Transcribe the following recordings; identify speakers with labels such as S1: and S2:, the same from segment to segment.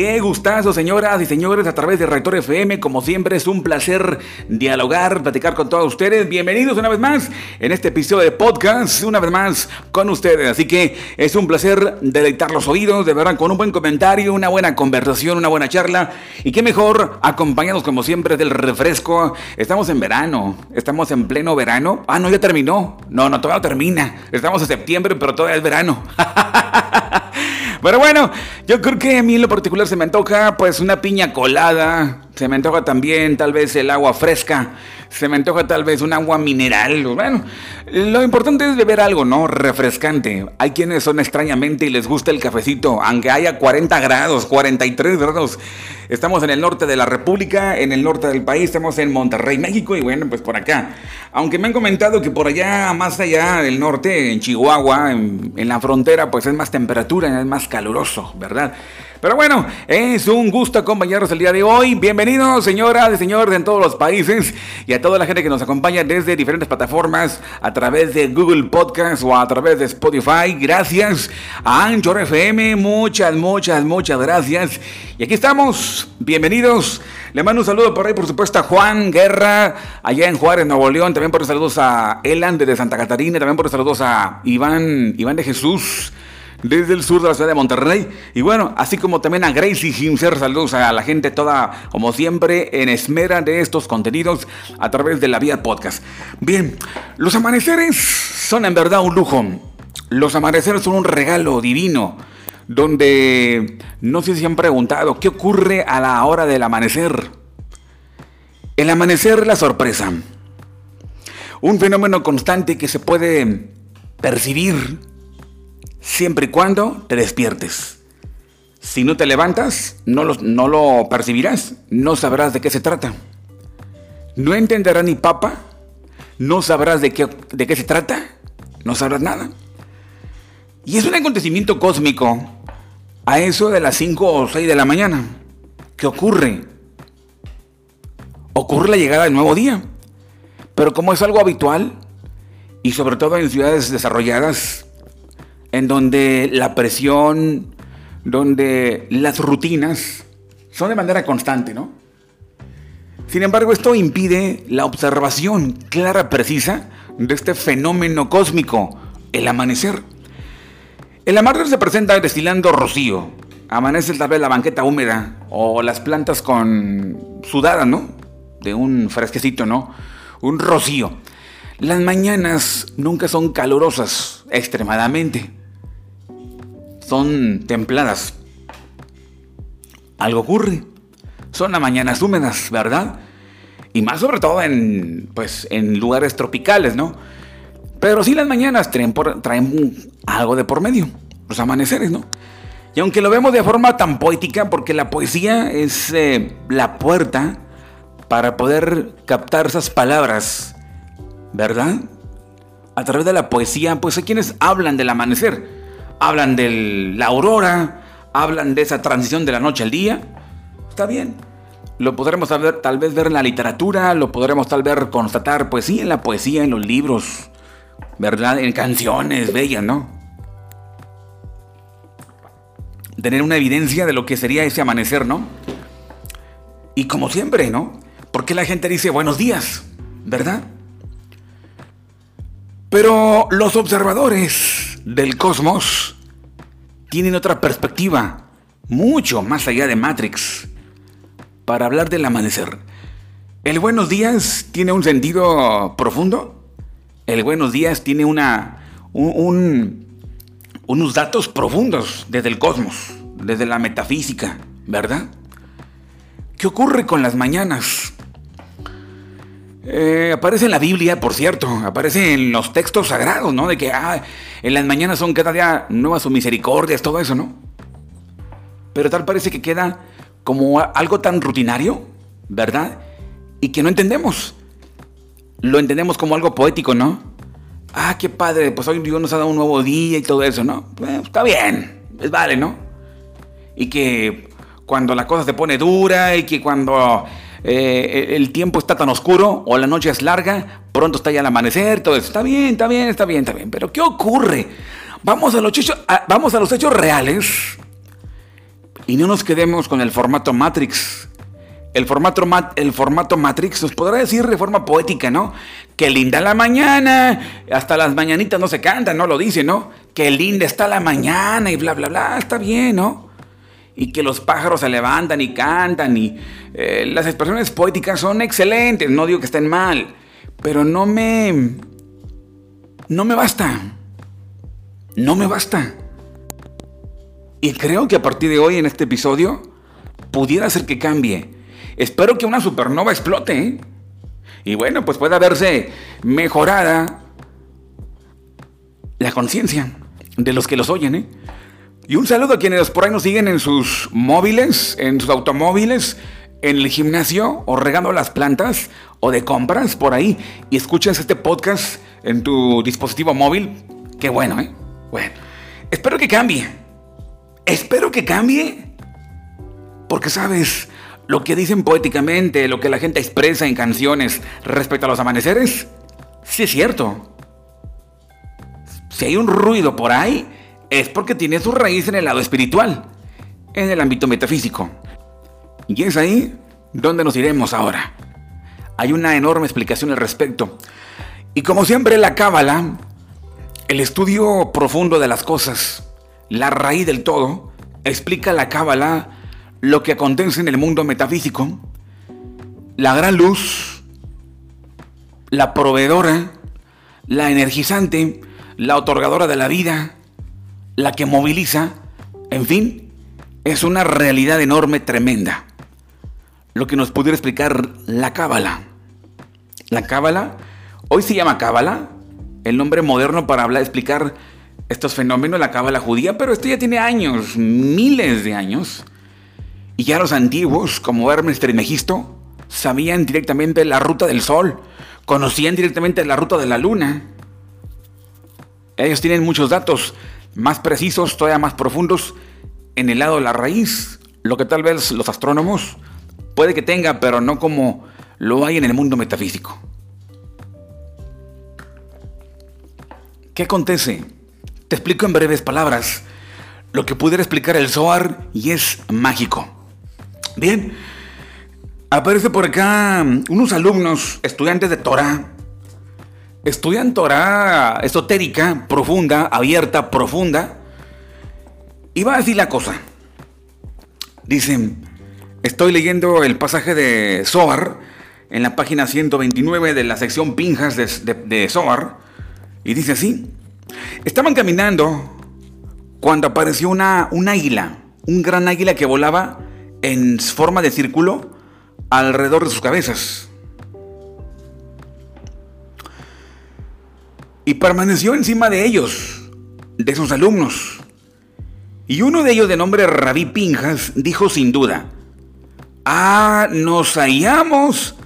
S1: Qué gustazo, señoras y señores, a través de Rector FM. Como siempre, es un placer dialogar, platicar con todos ustedes. Bienvenidos una vez más en este episodio de podcast, una vez más con ustedes. Así que es un placer deleitar los oídos, de verdad, con un buen comentario, una buena conversación, una buena charla. Y qué mejor, acompañados como siempre del refresco. Estamos en verano, estamos en pleno verano. Ah, no, ya terminó. No, no, todavía termina. Estamos en septiembre, pero todavía es verano. Pero bueno, yo creo que a mí en lo particular se me antoja pues una piña colada, se me antoja también tal vez el agua fresca, se me antoja tal vez un agua mineral. Bueno, lo importante es beber algo, ¿no? Refrescante. Hay quienes son extrañamente y les gusta el cafecito, aunque haya 40 grados, 43 grados. Estamos en el norte de la República, en el norte del país, estamos en Monterrey, México, y bueno, pues por acá. Aunque me han comentado que por allá, más allá del norte, en Chihuahua, en, en la frontera, pues es más temperatura, es más caluroso, ¿verdad? Pero bueno, es un gusto acompañarnos el día de hoy. Bienvenidos, señoras y señores, en todos los países y a toda la gente que nos acompaña desde diferentes plataformas a través de Google Podcast o a través de Spotify. Gracias a Anchor FM. Muchas, muchas, muchas gracias. Y aquí estamos. Bienvenidos. Le mando un saludo por ahí, por supuesto, a Juan Guerra, allá en Juárez, Nuevo León. También por saludos a Elan de Santa Catarina. También por saludos a Iván, Iván de Jesús desde el sur de la ciudad de Monterrey. Y bueno, así como también a Gracie Himser, saludos a la gente toda, como siempre, en esmera de estos contenidos a través de la vía podcast. Bien, los amaneceres son en verdad un lujo. Los amaneceres son un regalo divino, donde no sé si han preguntado, ¿qué ocurre a la hora del amanecer? El amanecer, la sorpresa. Un fenómeno constante que se puede percibir siempre y cuando te despiertes. Si no te levantas, no lo, percibirás, no sabrás de qué se trata. No entenderás ni papa, no sabrás de qué, de qué se trata, no sabrás nada. Y es un acontecimiento cósmico a eso de las 5 o 6 de la mañana. ¿Qué ocurre? Ocurre la llegada del nuevo día. Pero como es algo habitual, y sobre todo en ciudades desarrolladas, en donde la presión, donde las rutinas son de manera constante, ¿no? Sin embargo, esto impide la observación clara, precisa de este fenómeno cósmico, el amanecer. El amanecer se presenta destilando rocío. Amanece tal vez la banqueta húmeda o las plantas con sudada, ¿no? De un fresquecito, ¿no? Un rocío. Las mañanas nunca son calurosas extremadamente son templadas. Algo ocurre. Son las mañanas húmedas, ¿verdad? Y más sobre todo en, pues, en lugares tropicales, ¿no? Pero sí las mañanas traen, traen algo de por medio, los amaneceres, ¿no? Y aunque lo vemos de forma tan poética, porque la poesía es eh, la puerta para poder captar esas palabras, ¿verdad? A través de la poesía, pues hay quienes hablan del amanecer hablan de la aurora, hablan de esa transición de la noche al día. Está bien. Lo podremos tal, vez ver en la literatura, lo podremos tal vez constatar, pues sí, en la poesía, en los libros, ¿verdad? En canciones bellas, ¿no? Tener una evidencia de lo que sería ese amanecer, ¿no? Y como siempre, ¿no? Porque la gente dice buenos días, ¿verdad? Pero los observadores del cosmos tienen otra perspectiva, mucho más allá de Matrix, para hablar del amanecer. El buenos días tiene un sentido profundo. El buenos días tiene una, unos datos profundos desde el cosmos, desde la metafísica, ¿verdad? ¿Qué ocurre con las mañanas? Eh, aparece en la Biblia, por cierto, aparece en los textos sagrados, ¿no? De que ah, en las mañanas son cada día nuevas sus misericordias, todo eso, ¿no? Pero tal parece que queda como algo tan rutinario, ¿verdad? Y que no entendemos. Lo entendemos como algo poético, ¿no? Ah, qué padre, pues hoy Dios nos ha dado un nuevo día y todo eso, ¿no? Eh, está bien, es vale, ¿no? Y que cuando la cosa se pone dura y que cuando eh, el tiempo está tan oscuro o la noche es larga, pronto está ya el amanecer, todo eso. Está bien, está bien, está bien, está bien. Pero ¿qué ocurre? Vamos a los hechos, vamos a los hechos reales Y no nos quedemos con el formato Matrix. El formato, el formato Matrix nos podrá decir de forma poética, ¿no? Que linda la mañana, hasta las mañanitas no se cantan, ¿no? Lo dice, ¿no? Que linda está la mañana y bla, bla, bla, está bien, ¿no? Y que los pájaros se levantan y cantan y eh, las expresiones poéticas son excelentes, no digo que estén mal, pero no me... No me basta. No me basta. Y creo que a partir de hoy en este episodio pudiera ser que cambie Espero que una supernova explote. ¿eh? Y bueno, pues pueda verse mejorada la conciencia de los que los oyen. ¿eh? Y un saludo a quienes por ahí nos siguen en sus móviles, en sus automóviles, en el gimnasio o regando las plantas o de compras por ahí y escuchas este podcast en tu dispositivo móvil. Qué bueno, ¿eh? Bueno, espero que cambie. Espero que cambie. Porque sabes, lo que dicen poéticamente, lo que la gente expresa en canciones respecto a los amaneceres, sí es cierto. Si hay un ruido por ahí, es porque tiene su raíz en el lado espiritual, en el ámbito metafísico. Y es ahí donde nos iremos ahora. Hay una enorme explicación al respecto. Y como siempre la cábala, el estudio profundo de las cosas, la raíz del todo, explica la cábala lo que acontece en el mundo metafísico, la gran luz, la proveedora, la energizante, la otorgadora de la vida, la que moviliza, en fin, es una realidad enorme, tremenda. Lo que nos pudiera explicar la cábala. La cábala, hoy se llama cábala, el nombre moderno para hablar, explicar estos fenómenos, la cábala judía, pero esto ya tiene años, miles de años. Y ya los antiguos, como Hermes Trismegisto, sabían directamente la ruta del Sol, conocían directamente la ruta de la Luna. Ellos tienen muchos datos más precisos, todavía más profundos, en el lado de la raíz, lo que tal vez los astrónomos puede que tengan, pero no como lo hay en el mundo metafísico. ¿Qué acontece? Te explico en breves palabras lo que pudiera explicar el Zohar y es mágico. Bien, aparece por acá unos alumnos, estudiantes de Torah. Estudian Torah esotérica, profunda, abierta, profunda. Y va a decir la cosa. Dicen, estoy leyendo el pasaje de Zohar en la página 129 de la sección Pinjas de, de, Zohar. Y dice así. Estaban caminando cuando apareció una, un águila, un gran águila que volaba en forma de círculo alrededor de sus cabezas. Y permaneció encima de ellos, de sus alumnos. Y uno de ellos, de nombre Rabí Pinjas, dijo sin duda, Ah, nos hallamos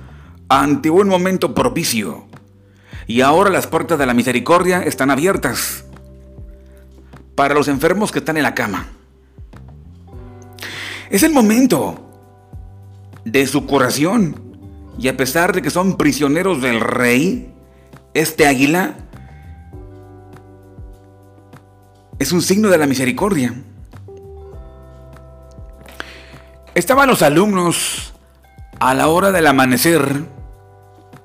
S1: ante un momento propicio. Y ahora las puertas de la misericordia están abiertas para los enfermos que están en la cama. Es el momento de su curación. Y a pesar de que son prisioneros del rey, este águila es un signo de la misericordia. Estaban los alumnos a la hora del amanecer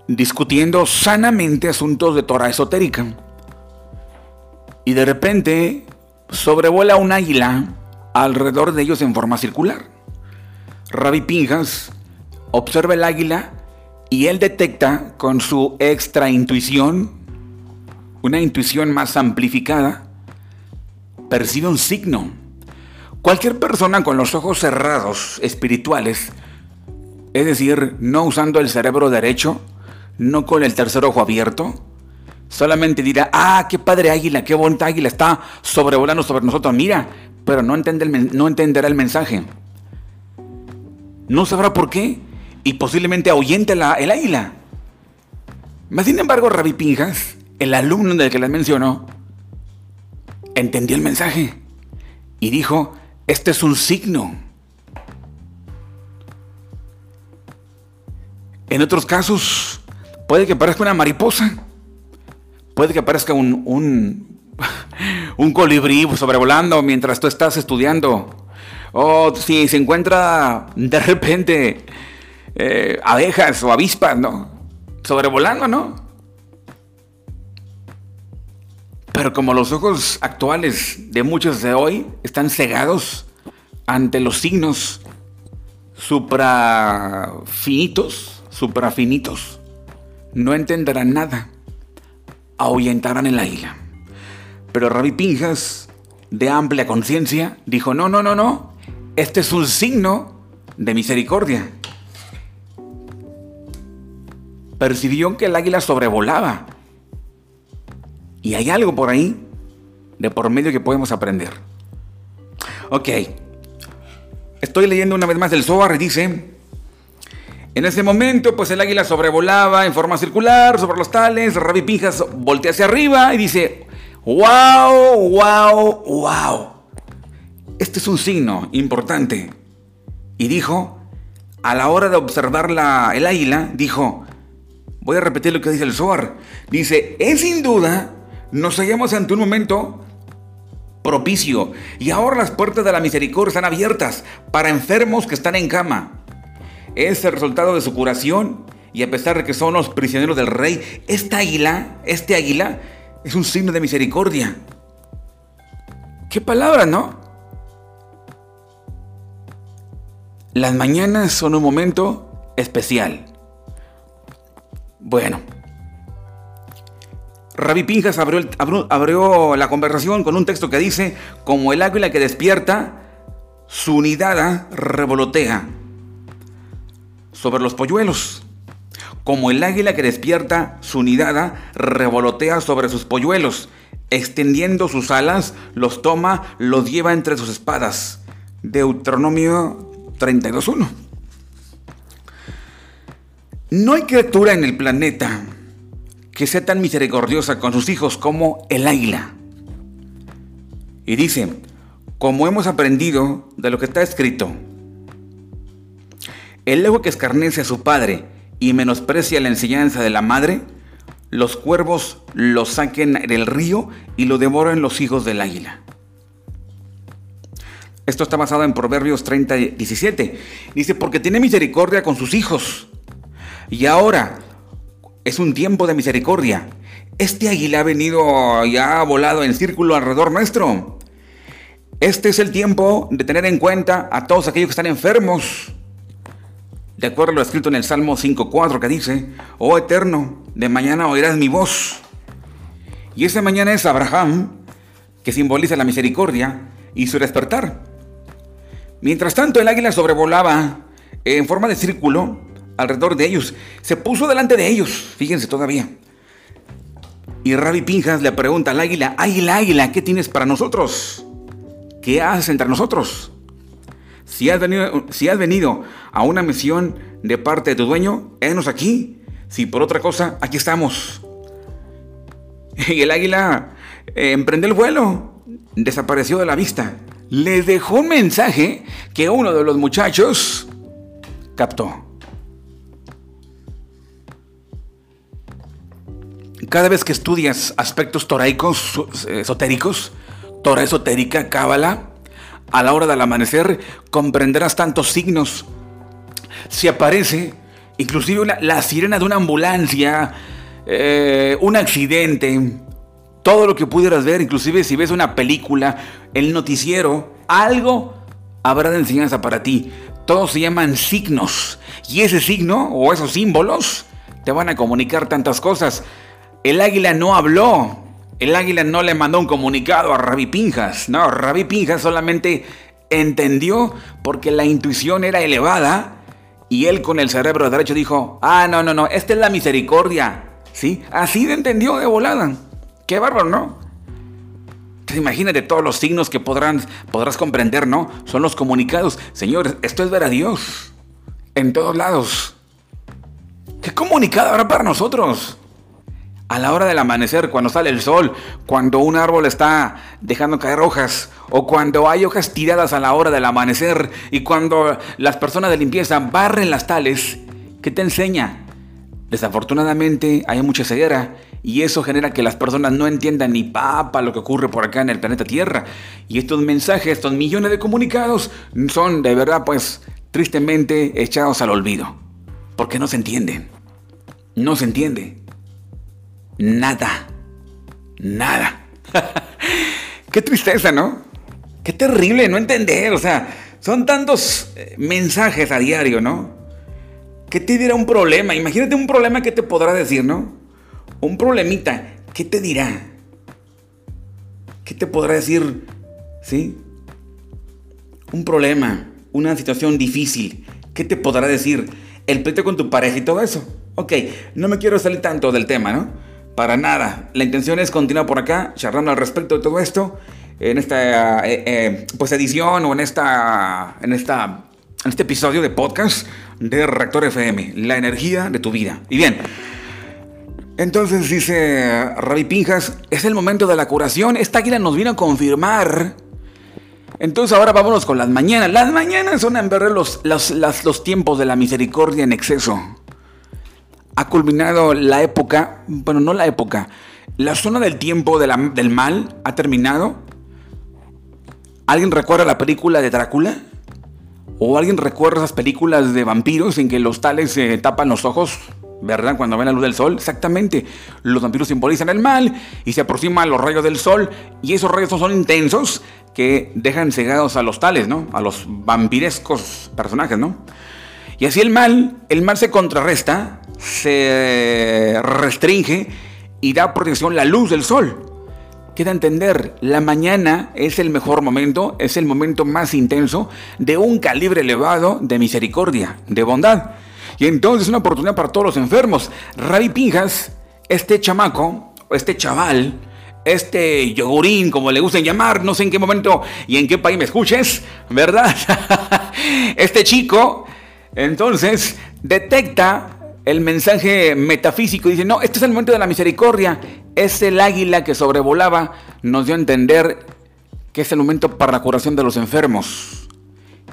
S1: discutiendo sanamente asuntos de Torah esotérica. Y de repente sobrevuela un águila alrededor de ellos en forma circular. Rabbi Pinjas observa el águila y él detecta con su extra intuición, una intuición más amplificada, percibe un signo. Cualquier persona con los ojos cerrados, espirituales, es decir, no usando el cerebro derecho, no con el tercer ojo abierto, solamente dirá, ah, qué padre águila, qué bonita águila está sobrevolando sobre nosotros. Mira, pero no, entenderá el mensaje. No sabrá por qué y posiblemente ahuyente la, el águila. Mas, sin embargo, Rabbi Pinjas, el alumno del que les mencionó, entendió el mensaje y dijo, este es un signo. En otros casos, puede que parezca una mariposa, puede que parezca un, un, colibrí sobrevolando mientras tú estás estudiando. O si se encuentra de repente eh, abejas o avispas, ¿no? Sobrevolando, ¿no? Pero como los ojos actuales de muchos de hoy están cegados ante los signos suprafinitos, suprafinitos, no entenderán nada, ahuyentarán el águila. Pero Rabbi Pinjas, de amplia conciencia, dijo, no, no, no, no, este es un signo de misericordia. Percibió que el águila sobrevolaba y hay algo por ahí de por medio que podemos aprender. Ok. Estoy leyendo una vez más el Zohar y dice, en ese momento pues el águila sobrevolaba en forma circular sobre los tales, Rabbi Pinjas voltea hacia arriba y dice, wow, wow, wow. Este es un signo importante. Y dijo, a la hora de observar la, el águila, dijo, voy a repetir lo que dice el Zohar, dice, es sin duda nos hallamos ante un momento propicio y ahora las puertas de la misericordia están abiertas para enfermos que están en cama. Es el resultado de su curación y a pesar de que son los prisioneros del rey, esta águila, este águila, es un signo de misericordia. ¿Qué palabra, no? Las mañanas son un momento especial. Bueno, Rabbi Pinjas abrió, la conversación con un texto que dice, como el águila que despierta, su nidada revolotea sobre los polluelos. Como el águila que despierta, su nidada revolotea sobre sus polluelos. Extendiendo sus alas, los toma, los lleva entre sus espadas. Deuteronomio 32.1. No hay criatura en el planeta que sea tan misericordiosa con sus hijos como el águila. Y dice, como hemos aprendido de lo que está escrito, el ego que escarnece a su padre y menosprecia la enseñanza de la madre, los cuervos lo saquen del río y lo devoran los hijos del águila. Esto está basado en Proverbios 30, 17. Dice, porque tiene misericordia con sus hijos. Y ahora, es un tiempo de misericordia. Este águila ha venido y ha volado en círculo alrededor nuestro. Este es el tiempo de tener en cuenta a todos aquellos que están enfermos. De acuerdo a lo escrito en el Salmo 5.4 que dice, Oh Eterno, de mañana oirás mi voz. Y esa mañana es Abraham, que simboliza la misericordia y su despertar. Mientras tanto el águila sobrevolaba en forma de círculo alrededor de ellos. Se puso delante de ellos, fíjense todavía. Y Rabbi Pinjas le pregunta al águila, águila, águila, ¿qué tienes para nosotros? ¿Qué haces entre nosotros? Si has venido, si has venido a una misión de parte de tu dueño, énos aquí. Si por otra cosa, aquí estamos. Y el águila eh, emprendió el vuelo, desapareció de la vista. Le dejó un mensaje que uno de los muchachos captó. Cada vez que estudias aspectos toraicos, esotéricos, Torah esotérica, Cábala, a la hora del amanecer comprenderás tantos signos. Si aparece inclusive la sirena de una ambulancia, eh, un accidente, todo lo que pudieras ver, inclusive si ves una película, el noticiero, algo habrá de enseñanza para ti. Todos se llaman signos. Y ese signo o esos símbolos te van a comunicar tantas cosas. El águila no habló. El águila no le mandó un comunicado a Rabbi Pinjas. No, Rabbi Pinjas solamente entendió porque la intuición era elevada y él con el cerebro derecho dijo, ah, no, no, no, esta es la misericordia. ¿Sí? Así entendió de volada. Qué bárbaro, ¿no? imagínate todos los signos que podrán, podrás comprender, ¿no? Son los comunicados. Señores, esto es ver a Dios. En todos lados. ¿Qué comunicado habrá para nosotros? A la hora del amanecer, cuando sale el sol, cuando un árbol está dejando caer hojas, o cuando hay hojas tiradas a la hora del amanecer, y cuando las personas de limpieza barren las tales, ¿qué te enseña? Desafortunadamente hay mucha ceguera Y eso genera que las personas no entiendan ni papa lo que ocurre por acá en el planeta Tierra. Y estos mensajes, estos millones de comunicados, son de verdad, pues, tristemente echados al olvido. Porque no se entienden. No se entiende. Nada. Nada. Qué tristeza, ¿no? Qué terrible no entender. O sea, son tantos eh, mensajes a diario, ¿no? ¿Qué te dirá un problema? Imagínate un problema que te podrá decir, ¿no? Un problemita, ¿qué te dirá? ¿Qué te podrá decir? ¿Sí? Un problema, una situación difícil, ¿qué te podrá decir? El pleito con tu pareja y todo eso. Ok, no me quiero salir tanto del tema, ¿no? Para nada. La intención es continuar por acá, charlando al respecto de todo esto, en esta eh, eh, pues edición o en esta, en esta, en este episodio de podcast de Rector FM, la energía de tu vida. Y bien, entonces dice Ravi Pinjas, es el momento de la curación. Esta águila nos vino a confirmar. Entonces ahora vámonos con las mañanas. Las mañanas son en verdad los, los, los tiempos de la misericordia en exceso. Ha culminado la época, bueno, no la época, la zona del tiempo del mal ha terminado. ¿Alguien recuerda la película de Drácula? ¿O alguien recuerda esas películas de vampiros en que los tales se tapan los ojos? ¿Verdad? Cuando ven la luz del sol. Exactamente. Los vampiros simbolizan el mal y se aproximan los rayos del sol. Y esos rayos son intensos que dejan cegados a los tales, ¿no? A los vampirescos personajes, ¿no? Y así el mal, el mal se contrarresta, se restringe y da protección la luz del sol queda entender, la mañana es el mejor momento, es el momento más intenso de un calibre elevado de misericordia, de bondad. Y entonces es una oportunidad para todos los enfermos. Ravi Pinjas, este chamaco, este chaval, este yogurín, como le gusten llamar, no sé en qué momento y en qué país me escuches, ¿verdad? este chico, entonces, detecta el mensaje metafísico. Dice, no, este es el momento de la misericordia. Es el águila que sobrevolaba, nos dio a entender que es el momento para la curación de los enfermos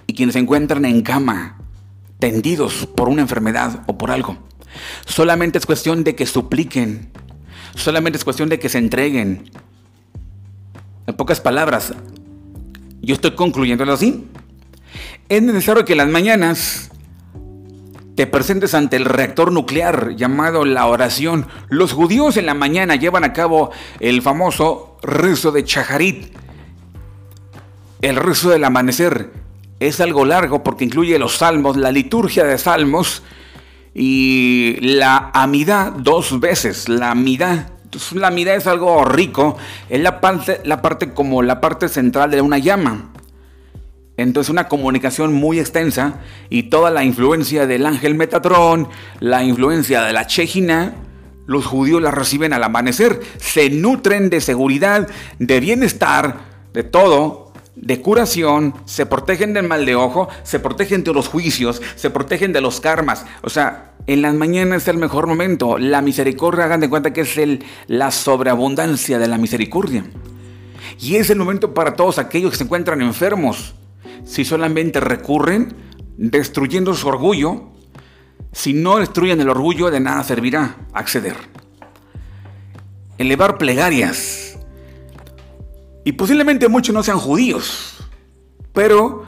S1: y quienes se encuentran en cama, tendidos por una enfermedad o por algo. Solamente es cuestión de que supliquen, solamente es cuestión de que se entreguen. En pocas palabras, yo estoy concluyendo así. Es necesario que las mañanas te presentes ante el reactor nuclear llamado la oración. Los judíos en la mañana llevan a cabo el famoso rezo de Chaharit. El rezo del amanecer es algo largo porque incluye los salmos, la liturgia de salmos y la amidad dos veces. La amidad, la amidad es algo rico, es la parte, la parte como la parte central de una llama. Entonces una comunicación muy extensa y toda la influencia del ángel Metatrón, la influencia de la Chejina, los judíos la reciben al amanecer, se nutren de seguridad, de bienestar, de todo, de curación, se protegen del mal de ojo, se protegen de los juicios, se protegen de los karmas. O sea, en las mañanas es el mejor momento. La misericordia, hagan de cuenta que es el, la sobreabundancia de la misericordia. Y es el momento para todos aquellos que se encuentran enfermos, si solamente recurren destruyendo su orgullo. Si no destruyen el orgullo, de nada servirá acceder. Elevar plegarias. Y posiblemente muchos no sean judíos, pero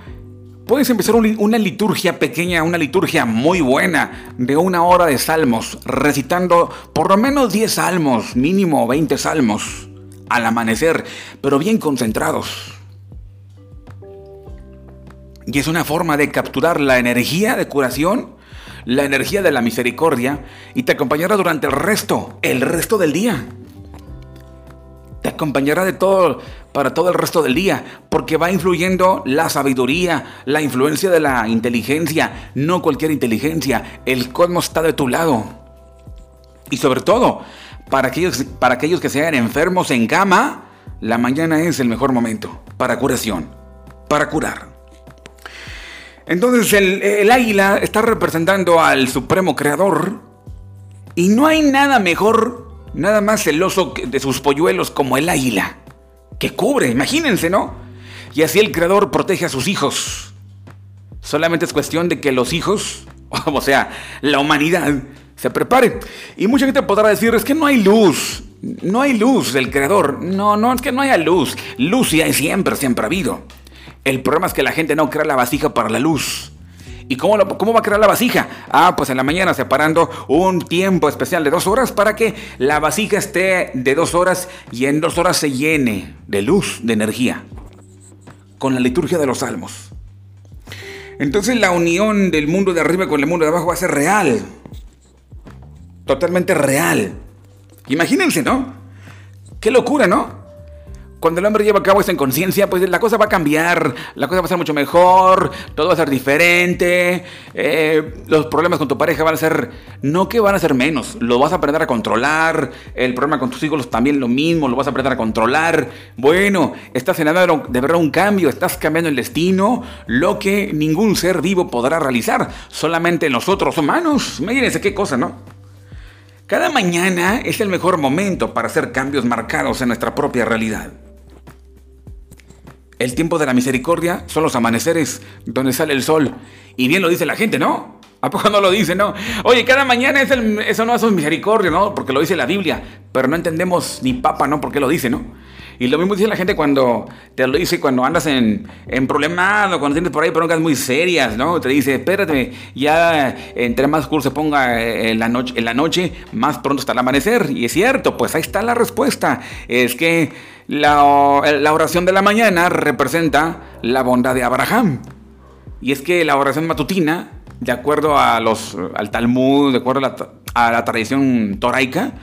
S1: puedes empezar una liturgia pequeña, una liturgia muy buena de una hora de salmos, recitando por lo menos 10 salmos, mínimo 20 salmos al amanecer, pero bien concentrados. Y es una forma de capturar la energía de curación, la energía de la misericordia, y te acompañará durante el resto, el resto del día. Te acompañará de todo, para todo el resto del día, porque va influyendo la sabiduría, la influencia de la inteligencia, no cualquier inteligencia, el cosmos está de tu lado. Y sobre todo, para aquellos, para aquellos que sean enfermos en cama, la mañana es el mejor momento para curación, para curar. Entonces el, águila está representando al supremo creador y no hay nada mejor, nada más celoso de sus polluelos como el águila, que cubre, imagínense, ¿no? Y así el creador protege a sus hijos. Solamente es cuestión de que los hijos, o sea, la humanidad, se prepare. Y mucha gente podrá decir, es que no hay luz, no hay luz del creador. No, no, es que no haya luz. Luz sí hay siempre, siempre ha habido. El problema es que la gente no crea la vasija para la luz. ¿Y cómo, cómo, va a crear la vasija? Ah, pues en la mañana separando un tiempo especial de dos horas para que la vasija esté de dos horas y en dos horas se llene de luz, de energía. Con la liturgia de los salmos. Entonces la unión del mundo de arriba con el mundo de abajo va a ser real. Totalmente real. Imagínense, ¿no? Qué locura, ¿no? Cuando el hombre lleva a cabo esta conciencia, pues la cosa va a cambiar, la cosa va a ser mucho mejor, todo va a ser diferente, eh, los problemas con tu pareja van a ser, no que van a ser menos, lo vas a aprender a controlar, el problema con tus hijos también lo mismo, lo vas a aprender a controlar. Bueno, estás en de, de verdad un cambio, estás cambiando el destino, lo que ningún ser vivo podrá realizar, solamente nosotros humanos. Imagínense qué cosa, ¿no? Cada mañana es el mejor momento para hacer cambios marcados en nuestra propia realidad. El tiempo de la misericordia son los amaneceres donde sale el sol. Y bien lo dice la gente, ¿no? ¿A poco no lo dice, no? Oye, cada mañana es el, eso no es misericordia, ¿no? Porque lo dice la Biblia. Pero no entendemos ni papa, ¿no? ¿Por qué lo dice, no? Y lo mismo dice la gente cuando te lo dice cuando andas en, en problemado, cuando tienes por ahí broncas muy serias, ¿no? Te dice, espérate, ya entre más curso se ponga en la, noche, en la noche, más pronto está el amanecer. Y es cierto, pues ahí está la respuesta. Es que la, oración de la mañana representa la bondad de Abraham. Y es que la oración matutina, de acuerdo a los, al Talmud, de acuerdo a la, a la tradición toraica,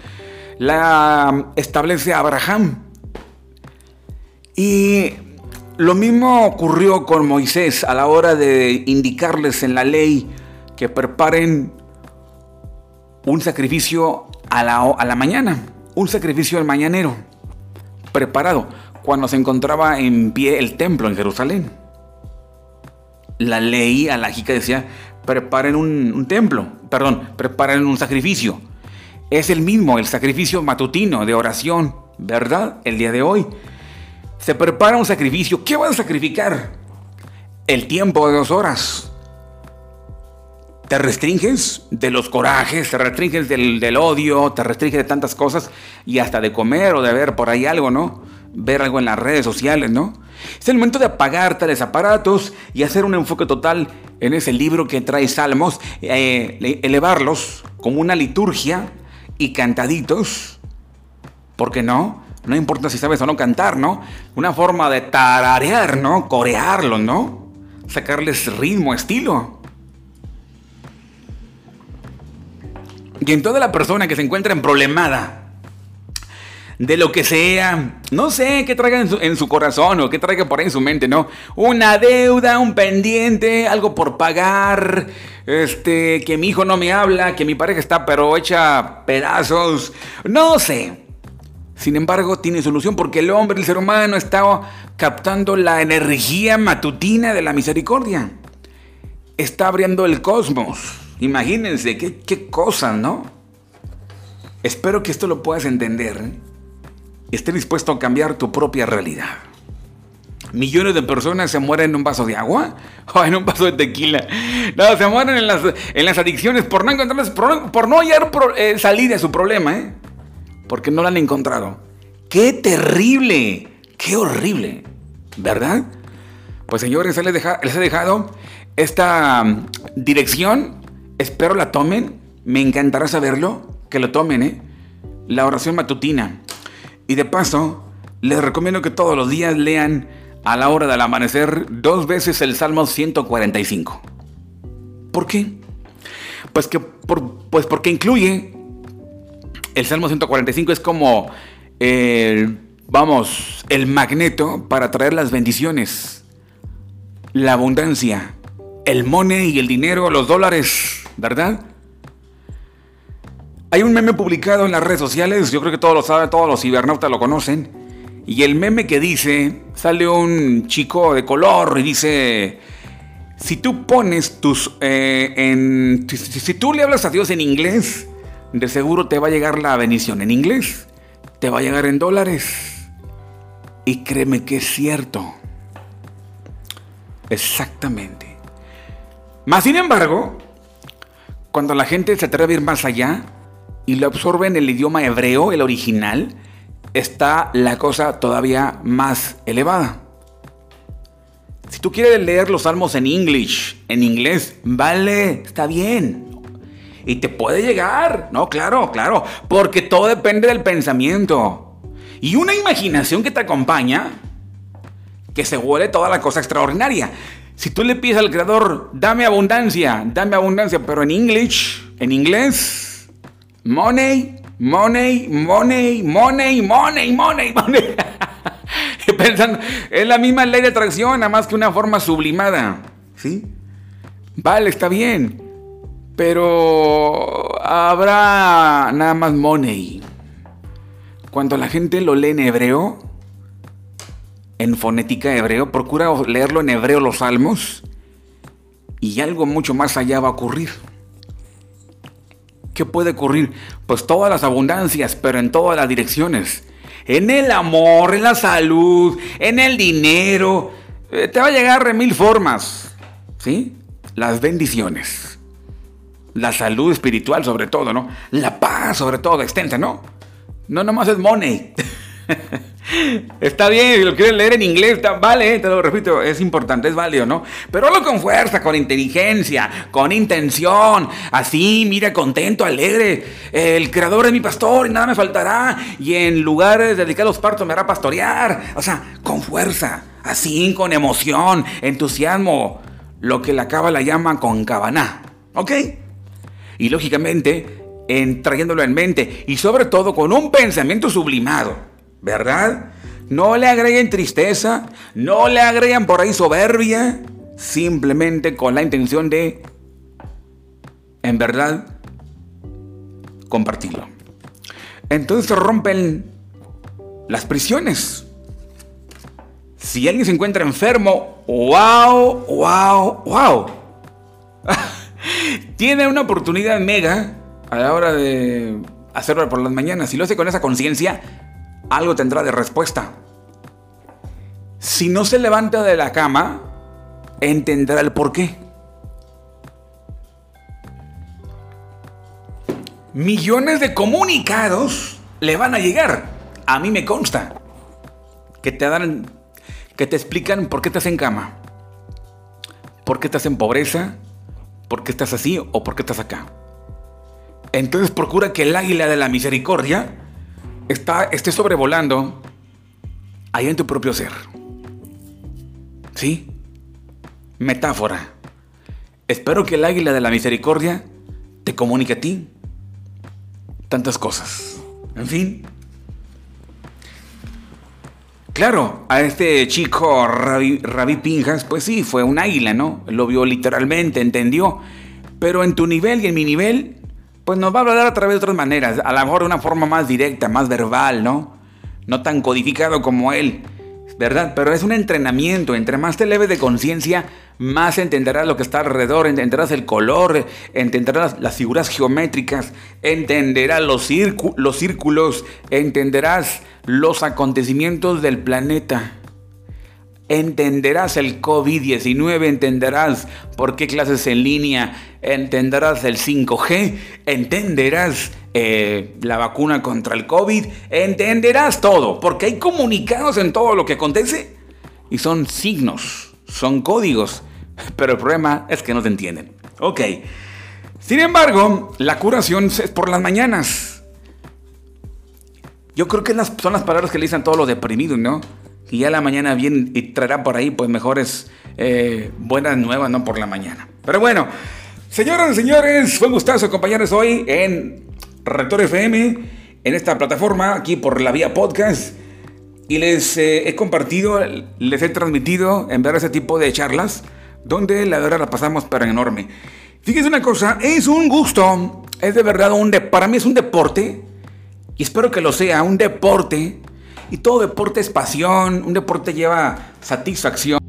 S1: la establece Abraham y lo mismo ocurrió con Moisés a la hora de indicarles en la ley que preparen un sacrificio a la, a la mañana, un sacrificio al mañanero, preparado, cuando se encontraba en pie el templo en Jerusalén. La ley alágica decía, preparen un, un templo, perdón, preparen un sacrificio. Es el mismo, el sacrificio matutino de oración, ¿verdad? El día de hoy se prepara un sacrificio. ¿Qué van a sacrificar? El tiempo de dos horas. Te restringes de los corajes, te restringes del, odio, te restringes de tantas cosas y hasta de comer o de ver por ahí algo, ¿no? Ver algo en las redes sociales, ¿no? Es el momento de apagar tales aparatos y hacer un enfoque total en ese libro que trae salmos, eh, elevarlos como una liturgia y cantaditos. ¿Por qué no? No importa si sabes o no cantar, ¿no? Una forma de tararear, ¿no? Corearlo, ¿no? Sacarles ritmo, estilo. Y en toda la persona que se encuentra en problemada, de lo que sea, no sé qué traiga en su, en su, corazón o qué traiga por ahí en su mente, ¿no? Una deuda, un pendiente, algo por pagar, este, que mi hijo no me habla, que mi pareja está pero hecha pedazos, no sé. Sin embargo, tiene solución porque el hombre, el ser humano, está captando la energía matutina de la misericordia. Está abriendo el cosmos. Imagínense, qué, qué cosa, ¿no? Espero que esto lo puedas entender. ¿eh? Esté dispuesto a cambiar tu propia realidad. Millones de personas se mueren en un vaso de agua o en un vaso de tequila. No, se mueren en las, en las adicciones por no encontrarles, por, no hallar eh, salida su problema, ¿eh? Porque no la han encontrado. ¡Qué terrible! ¡Qué horrible! ¿Verdad? Pues señores, les, les he dejado esta mm, dirección. Espero la tomen. Me encantará saberlo. Que lo tomen, ¿eh? La oración matutina. Y de paso, les recomiendo que todos los días lean a la hora del amanecer dos veces el Salmo 145. ¿Por qué? Pues, que pues porque incluye el Salmo 145 es como, el, vamos, el magneto para traer las bendiciones, la abundancia, el money y el dinero, los dólares, ¿verdad? Hay un meme publicado en las redes sociales, yo creo que todos lo saben, todos los cibernautas lo conocen, y el meme que dice, sale un chico de color y dice, si tú pones tus, eh, si tú le hablas a Dios en inglés, de seguro te va a llegar la bendición en inglés, te va a llegar en dólares. Y créeme que es cierto. Exactamente. Más sin embargo, cuando la gente se atreve a ir más allá y lo absorbe en el idioma hebreo, el original, está la cosa todavía más elevada. Si tú quieres leer los salmos en English, en inglés, vale, está bien. Y te puede llegar, no, claro, claro, porque todo depende del pensamiento. Y una imaginación que te acompaña, que se vuelve toda la cosa extraordinaria. Si tú le pides al creador, dame abundancia, dame abundancia, pero en English, en inglés, money, money, money, money, money, money, money. Pensando, es la misma ley de atracción, nada más que una forma sublimada. ¿Sí? Vale, está bien. Pero habrá nada más money. Cuando la gente lo lee en hebreo, en fonética hebreo, procura leerlo en hebreo los salmos y algo mucho más allá va a ocurrir. ¿Qué puede ocurrir? Pues todas las abundancias, pero en todas las direcciones. En el amor, en la salud, en el dinero. Eh, te va a llegar de mil formas. ¿Sí? Las bendiciones. La salud espiritual sobre todo, ¿no? La paz sobre todo, extensa, ¿no? No nomás es money. Está bien, si lo quieres leer en inglés, vale, te lo repito, es importante, es válido, ¿no? Pero hablo con fuerza, con inteligencia, con intención, así, mira, contento, alegre. El creador es mi pastor y nada me faltará. Y en lugares dedicados partos me hará pastorear. O sea, con fuerza, así, con emoción, entusiasmo. Lo que la cábala llama con cabaná, ¿ok? Y lógicamente, en, trayéndolo en mente y sobre todo con un pensamiento sublimado. ¿verdad? No le agreguen tristeza, no le agreguen por ahí soberbia, simplemente con la intención de, en verdad, compartirlo. Entonces rompen las prisiones. Si alguien se encuentra enfermo, wow, wow, wow. Tiene una oportunidad mega a la hora de hacerlo por las mañanas. Si lo hace con esa conciencia, algo tendrá de respuesta. Si no se levanta de la cama, entenderá el por qué. Millones de comunicados le van a llegar. A mí me consta. Que te dan. Que te explican por qué estás en cama. Por qué estás en pobreza. Por qué estás así o por qué estás acá. Entonces procura que el águila de la misericordia está, esté sobrevolando ahí en tu propio ser. ¿Sí? Metáfora. Espero que el águila de la misericordia te comunique a ti tantas cosas. En fin. Claro, a este chico Ravi, Pinjas, pues sí, fue un águila, ¿no? Lo vio literalmente, entendió. Pero en tu nivel y en mi nivel, pues nos va a hablar a través de otras maneras, a lo mejor de una forma más directa, más verbal, ¿no? No tan codificado como él, ¿verdad? Pero es un entrenamiento, entre más te leves de conciencia, más entenderás lo que está alrededor, entenderás el color, entenderás las figuras geométricas, entenderás los, los círculos, entenderás los acontecimientos del planeta. Entenderás el COVID-19, entenderás por qué clases en línea, entenderás el 5G, entenderás eh, la vacuna contra el COVID, entenderás todo, porque hay comunicados en todo lo que acontece y son signos, son códigos, pero el problema es que no te entienden. Ok, sin embargo, la curación es por las mañanas. Yo creo que son las palabras que le dicen todos los deprimidos, ¿no? y ya la mañana bien y traerá por ahí pues mejores eh, buenas nuevas, no por la mañana. Pero bueno, señoras y señores, fue un gustazo acompañarles hoy en Rector FM, en esta plataforma, aquí por la vía podcast. Y les eh, he compartido, les he transmitido en ver ese tipo de charlas, donde la verdad la pasamos pero enorme. Fíjense una cosa, es un gusto, es de verdad un de, para mí es un deporte, y espero que lo sea, un deporte y todo deporte es pasión, un deporte lleva satisfacción.